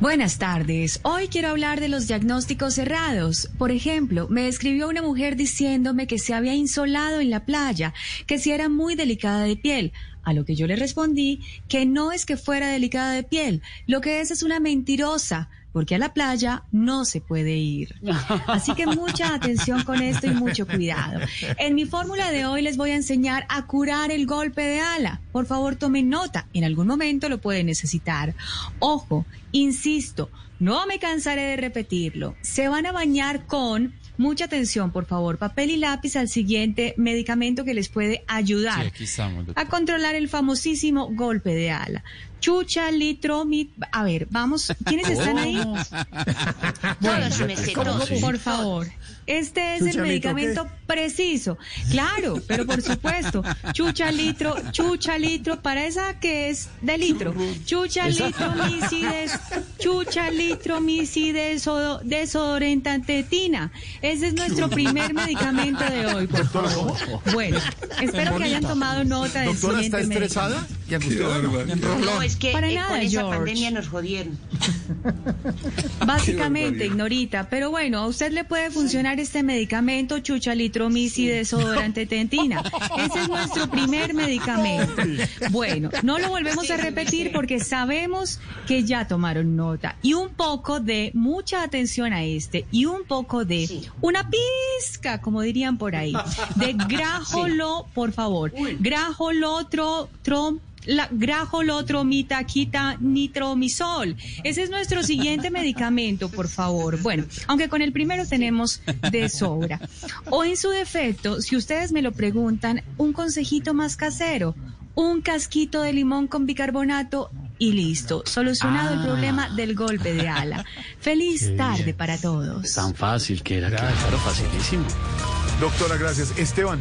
Buenas tardes. Hoy quiero hablar de los diagnósticos cerrados. Por ejemplo, me escribió una mujer diciéndome que se había insolado en la playa, que si era muy delicada de piel. A lo que yo le respondí que no es que fuera delicada de piel, lo que es es una mentirosa, porque a la playa no se puede ir. Así que mucha atención con esto y mucho cuidado. En mi fórmula de hoy les voy a enseñar a curar el golpe de ala. Por favor, tomen nota, en algún momento lo pueden necesitar. Ojo, insisto, no me cansaré de repetirlo. Se van a bañar con Mucha atención, por favor. Papel y lápiz al siguiente medicamento que les puede ayudar a controlar el famosísimo golpe de ala. Chucha, litro, mit... A ver, vamos. ¿Quiénes están ahí? bueno, por favor. Este es el medicamento preciso. Claro, pero por supuesto. Chucha, litro, chucha, litro, para esa que es de litro. Chucha, litro, misides, chucha, litro, misides, desodorentantetina. Ese es nuestro primer medicamento de hoy, por favor. Bueno, espero que hayan tomado nota del ¿Doctora siguiente está estresada? No, es que Para eh, nada, con esa George. pandemia nos jodieron. Básicamente, ignorita. Pero bueno, a usted le puede funcionar este medicamento, chuchalitromis y desodorante tentina. Ese es nuestro primer medicamento. Bueno, no lo volvemos a repetir porque sabemos que ya tomaron nota. Y un poco de mucha atención a este y un poco de Sí. una pizca, como dirían por ahí, de grajolo, por favor. Grajolo, tro, trom, la grajolotromitaquita nitromisol. Ese es nuestro siguiente medicamento, por favor. Bueno, aunque con el primero tenemos de sobra. O en su defecto, si ustedes me lo preguntan, un consejito más casero, un casquito de limón con bicarbonato y listo, solucionado el problema del golpe de ala. Feliz tarde para todos. Tan fácil que era, claro, facilísimo. Doctora, gracias. Esteban.